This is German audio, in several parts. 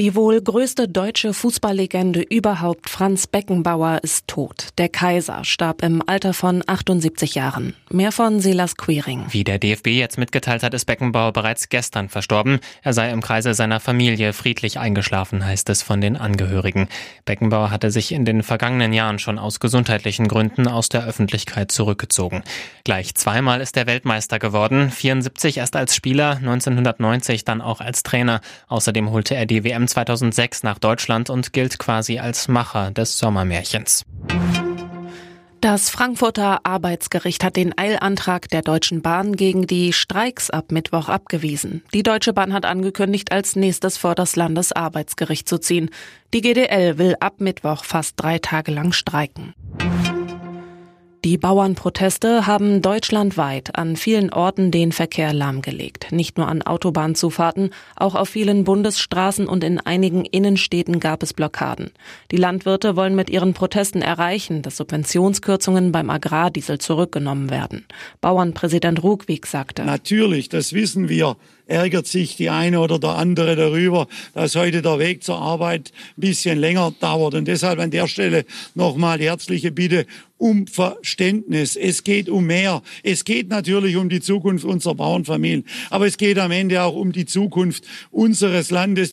Die wohl größte deutsche Fußballlegende überhaupt, Franz Beckenbauer, ist tot. Der Kaiser starb im Alter von 78 Jahren. Mehr von Silas Queering. Wie der DFB jetzt mitgeteilt hat, ist Beckenbauer bereits gestern verstorben. Er sei im Kreise seiner Familie friedlich eingeschlafen, heißt es von den Angehörigen. Beckenbauer hatte sich in den vergangenen Jahren schon aus gesundheitlichen Gründen aus der Öffentlichkeit zurückgezogen. Gleich zweimal ist er Weltmeister geworden, 74 erst als Spieler, 1990 dann auch als Trainer. Außerdem holte er die WM 2006 nach Deutschland und gilt quasi als Macher des Sommermärchens. Das Frankfurter Arbeitsgericht hat den Eilantrag der Deutschen Bahn gegen die Streiks ab Mittwoch abgewiesen. Die Deutsche Bahn hat angekündigt, als nächstes vor das Landesarbeitsgericht zu ziehen. Die GDL will ab Mittwoch fast drei Tage lang streiken. Die Bauernproteste haben deutschlandweit an vielen Orten den Verkehr lahmgelegt. Nicht nur an Autobahnzufahrten, auch auf vielen Bundesstraßen und in einigen Innenstädten gab es Blockaden. Die Landwirte wollen mit ihren Protesten erreichen, dass Subventionskürzungen beim Agrardiesel zurückgenommen werden. Bauernpräsident Rugwig sagte. Natürlich, das wissen wir, ärgert sich die eine oder der andere darüber, dass heute der Weg zur Arbeit ein bisschen länger dauert. Und deshalb an der Stelle nochmal herzliche Bitte um Verständnis. Es geht um mehr. Es geht natürlich um die Zukunft unserer Bauernfamilien, aber es geht am Ende auch um die Zukunft unseres Landes.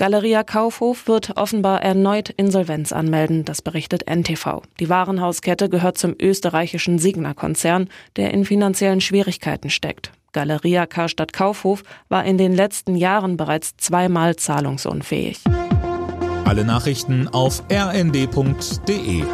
Galeria Kaufhof wird offenbar erneut Insolvenz anmelden, das berichtet NTV. Die Warenhauskette gehört zum österreichischen Signa-Konzern, der in finanziellen Schwierigkeiten steckt. Galeria Karstadt Kaufhof war in den letzten Jahren bereits zweimal zahlungsunfähig. Alle Nachrichten auf rnd.de